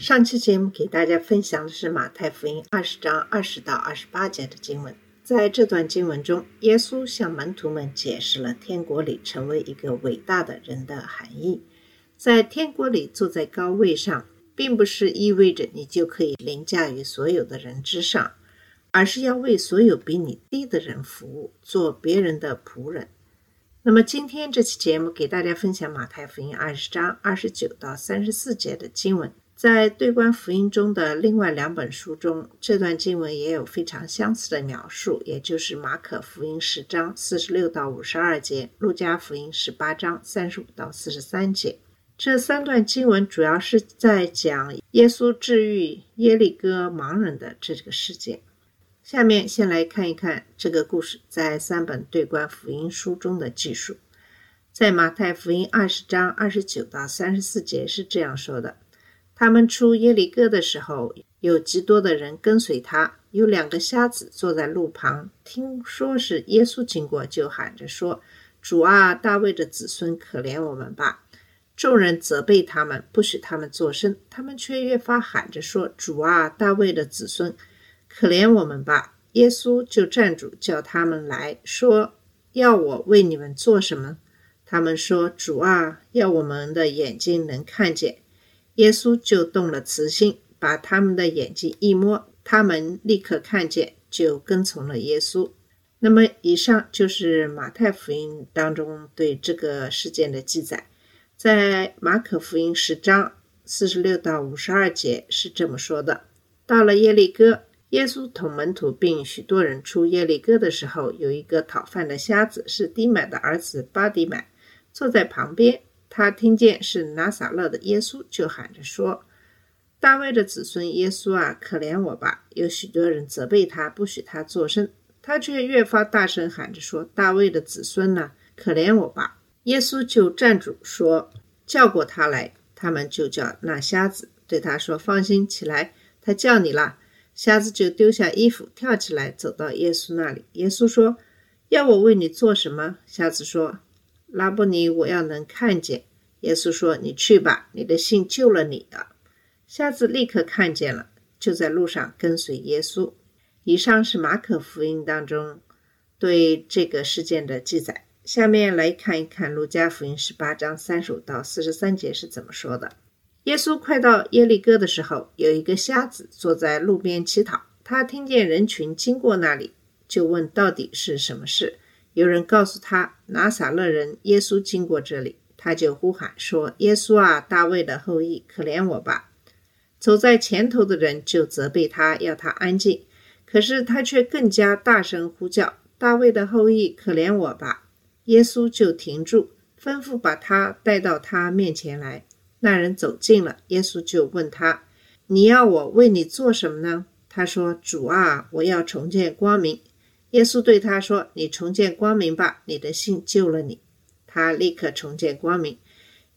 上期节目给大家分享的是马太福音二十章二十到二十八节的经文。在这段经文中，耶稣向门徒们解释了天国里成为一个伟大的人的含义。在天国里坐在高位上，并不是意味着你就可以凌驾于所有的人之上，而是要为所有比你低的人服务，做别人的仆人。那么今天这期节目给大家分享马太福音二十章二十九到三十四节的经文。在对观福音中的另外两本书中，这段经文也有非常相似的描述，也就是马可福音十章四十六到五十二节，路加福音十八章三十五到四十三节。这三段经文主要是在讲耶稣治愈耶利哥盲人的这个事件。下面先来看一看这个故事在三本对观福音书中的记述。在马太福音二十章二十九到三十四节是这样说的：他们出耶利哥的时候，有极多的人跟随他。有两个瞎子坐在路旁，听说是耶稣经过，就喊着说：“主啊，大卫的子孙，可怜我们吧！”众人责备他们，不许他们作声，他们却越发喊着说：“主啊，大卫的子孙，可怜我们吧！”耶稣就站住，叫他们来说：“要我为你们做什么？”他们说：“主啊，要我们的眼睛能看见。”耶稣就动了慈心，把他们的眼睛一摸，他们立刻看见，就跟从了耶稣。那么，以上就是马太福音当中对这个事件的记载。在马可福音十章四十六到五十二节是这么说的：到了耶利哥，耶稣同门徒并许多人出耶利哥的时候，有一个讨饭的瞎子，是低买的儿子巴迪买，坐在旁边。他听见是拿撒勒的耶稣，就喊着说：“大卫的子孙耶稣啊，可怜我吧！”有许多人责备他，不许他作声，他却越发大声喊着说：“大卫的子孙呐、可怜我吧！”耶稣就站住说：“叫过他来。”他们就叫那瞎子，对他说：“放心起来，他叫你了。”瞎子就丢下衣服，跳起来，走到耶稣那里。耶稣说：“要我为你做什么？”瞎子说：“拉布尼，我要能看见。”耶稣说：“你去吧，你的信救了你的。”瞎子立刻看见了，就在路上跟随耶稣。以上是马可福音当中对这个事件的记载。下面来看一看路加福音十八章三十五到四十三节是怎么说的。耶稣快到耶利哥的时候，有一个瞎子坐在路边乞讨。他听见人群经过那里，就问到底是什么事。有人告诉他，拿撒勒人耶稣经过这里，他就呼喊说：“耶稣啊，大卫的后裔，可怜我吧！”走在前头的人就责备他，要他安静。可是他却更加大声呼叫：“大卫的后裔，可怜我吧！”耶稣就停住，吩咐把他带到他面前来。那人走近了，耶稣就问他：“你要我为你做什么呢？”他说：“主啊，我要重见光明。”耶稣对他说：“你重见光明吧，你的信救了你。”他立刻重见光明，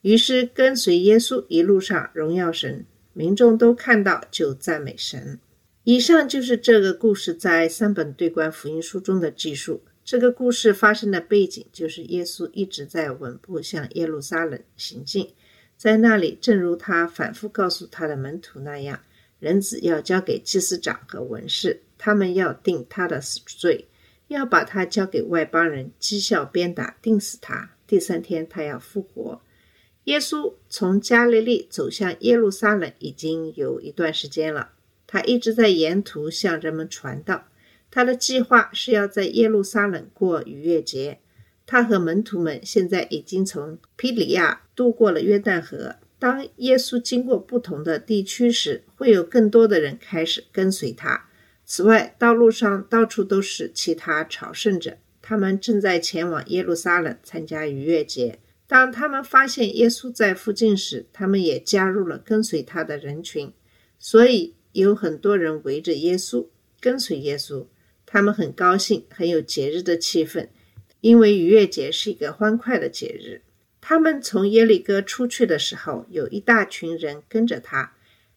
于是跟随耶稣一路上荣耀神，民众都看到就赞美神。以上就是这个故事在三本对观福音书中的记述。这个故事发生的背景就是耶稣一直在稳步向耶路撒冷行进，在那里，正如他反复告诉他的门徒那样，人子要交给祭司长和文士，他们要定他的死罪，要把他交给外邦人讥笑鞭打，定死他。第三天，他要复活。耶稣从加利利走向耶路撒冷已经有一段时间了，他一直在沿途向人们传道。他的计划是要在耶路撒冷过逾越节。他和门徒们现在已经从皮里亚渡过了约旦河。当耶稣经过不同的地区时，会有更多的人开始跟随他。此外，道路上到处都是其他朝圣者，他们正在前往耶路撒冷参加逾越节。当他们发现耶稣在附近时，他们也加入了跟随他的人群。所以，有很多人围着耶稣，跟随耶稣，他们很高兴，很有节日的气氛，因为逾越节是一个欢快的节日。他们从耶利哥出去的时候，有一大群人跟着他。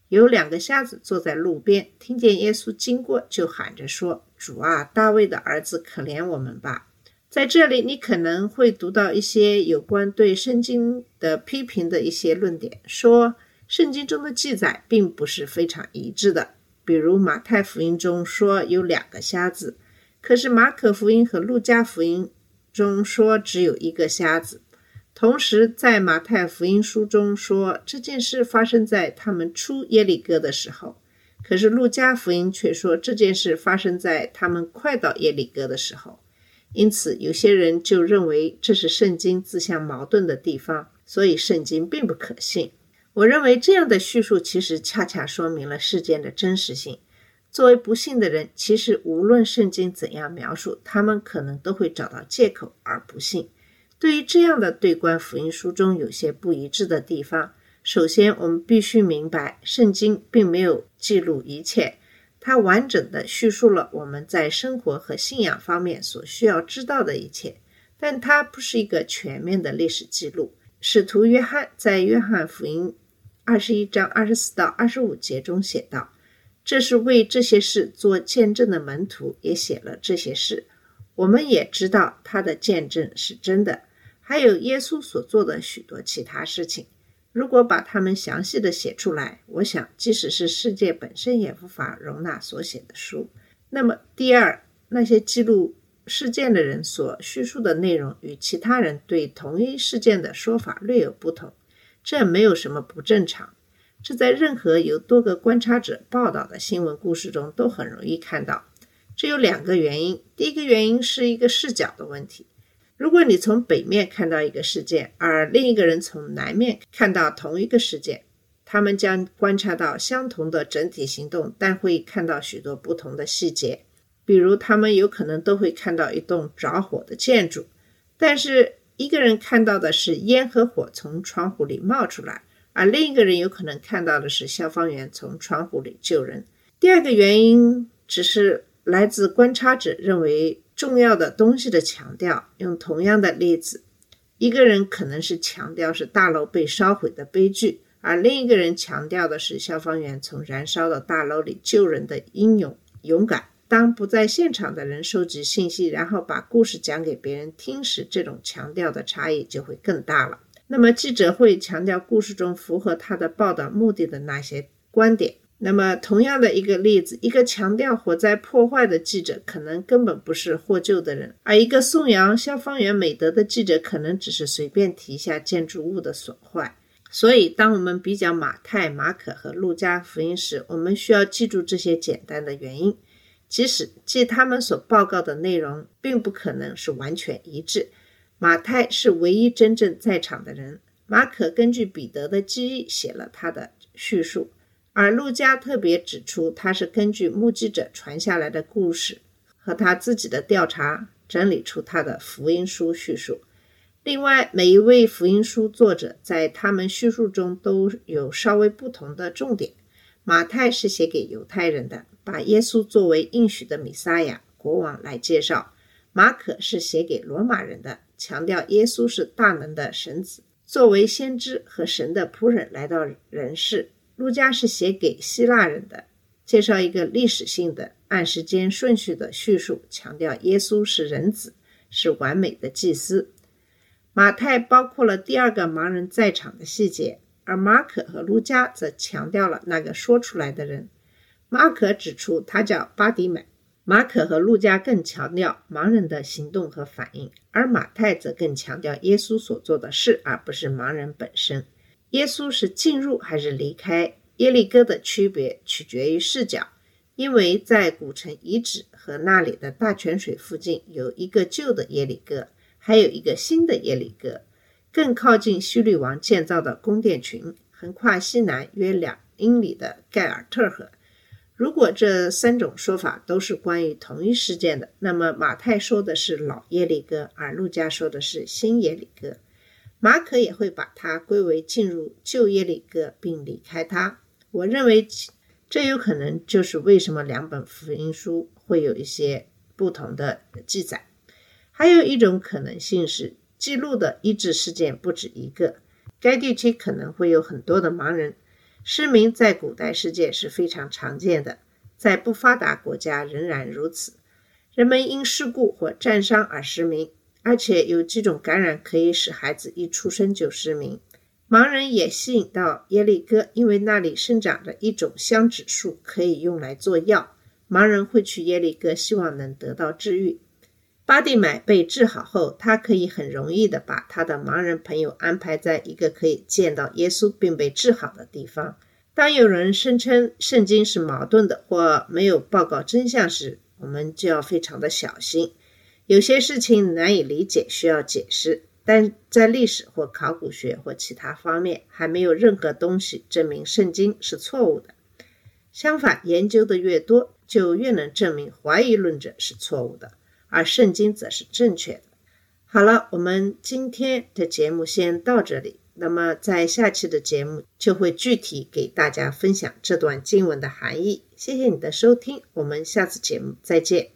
有两个瞎子坐在路边，听见耶稣经过，就喊着说：“主啊，大卫的儿子，可怜我们吧！”在这里，你可能会读到一些有关对圣经的批评的一些论点，说圣经中的记载并不是非常一致的。比如马太福音中说有两个瞎子，可是马可福音和路加福音中说只有一个瞎子。同时，在马太福音书中说这件事发生在他们出耶利哥的时候，可是路加福音却说这件事发生在他们快到耶利哥的时候。因此，有些人就认为这是圣经自相矛盾的地方，所以圣经并不可信。我认为这样的叙述其实恰恰说明了事件的真实性。作为不信的人，其实无论圣经怎样描述，他们可能都会找到借口而不信。对于这样的对观福音书中有些不一致的地方，首先我们必须明白，圣经并没有记录一切，它完整的叙述了我们在生活和信仰方面所需要知道的一切，但它不是一个全面的历史记录。使徒约翰在约翰福音二十一章二十四到二十五节中写道：“这是为这些事做见证的门徒也写了这些事，我们也知道他的见证是真的。”还有耶稣所做的许多其他事情，如果把它们详细的写出来，我想即使是世界本身也无法容纳所写的书。那么，第二，那些记录事件的人所叙述的内容与其他人对同一事件的说法略有不同，这没有什么不正常。这在任何由多个观察者报道的新闻故事中都很容易看到。这有两个原因，第一个原因是一个视角的问题。如果你从北面看到一个事件，而另一个人从南面看到同一个事件，他们将观察到相同的整体行动，但会看到许多不同的细节。比如，他们有可能都会看到一栋着火的建筑，但是一个人看到的是烟和火从窗户里冒出来，而另一个人有可能看到的是消防员从窗户里救人。第二个原因只是来自观察者认为。重要的东西的强调，用同样的例子，一个人可能是强调是大楼被烧毁的悲剧，而另一个人强调的是消防员从燃烧的大楼里救人的英勇勇敢。当不在现场的人收集信息，然后把故事讲给别人听时，这种强调的差异就会更大了。那么记者会强调故事中符合他的报道目的的那些观点。那么，同样的一个例子，一个强调火灾破坏的记者，可能根本不是获救的人；而一个颂扬消防员美德的记者，可能只是随便提一下建筑物的损坏。所以，当我们比较马太、马可和路加福音时，我们需要记住这些简单的原因。即使即他们所报告的内容并不可能是完全一致。马太是唯一真正在场的人，马可根据彼得的记忆写了他的叙述。而陆家特别指出，他是根据目击者传下来的故事和他自己的调查整理出他的福音书叙述。另外，每一位福音书作者在他们叙述中都有稍微不同的重点。马太是写给犹太人的，把耶稣作为应许的弥撒亚国王来介绍；马可是写给罗马人的，强调耶稣是大能的神子，作为先知和神的仆人来到人世。路加是写给希腊人的，介绍一个历史性的、按时间顺序的叙述，强调耶稣是人子，是完美的祭司。马太包括了第二个盲人在场的细节，而马可和路加则强调了那个说出来的人。马可指出他叫巴迪买，马可和路加更强调盲人的行动和反应，而马太则更强调耶稣所做的事，而不是盲人本身。耶稣是进入还是离开耶利哥的区别取决于视角，因为在古城遗址和那里的大泉水附近有一个旧的耶利哥，还有一个新的耶利哥，更靠近希律王建造的宫殿群，横跨西南约两英里的盖尔特河。如果这三种说法都是关于同一事件的，那么马太说的是老耶利哥，而路加说的是新耶利哥。马可也会把它归为进入旧耶利哥并离开它。我认为这有可能就是为什么两本福音书会有一些不同的记载。还有一种可能性是，记录的医治事件不止一个，该地区可能会有很多的盲人。失明在古代世界是非常常见的，在不发达国家仍然如此。人们因事故或战伤而失明，而且有几种感染可以使孩子一出生就失明。盲人也吸引到耶利哥，因为那里生长着一种香脂树，可以用来做药。盲人会去耶利哥，希望能得到治愈。巴蒂买被治好后，他可以很容易地把他的盲人朋友安排在一个可以见到耶稣并被治好的地方。当有人声称圣经是矛盾的或没有报告真相时，我们就要非常的小心。有些事情难以理解，需要解释，但在历史或考古学或其他方面，还没有任何东西证明圣经是错误的。相反，研究的越多，就越能证明怀疑论者是错误的，而圣经则是正确的。好了，我们今天的节目先到这里。那么，在下期的节目就会具体给大家分享这段经文的含义。谢谢你的收听，我们下次节目再见。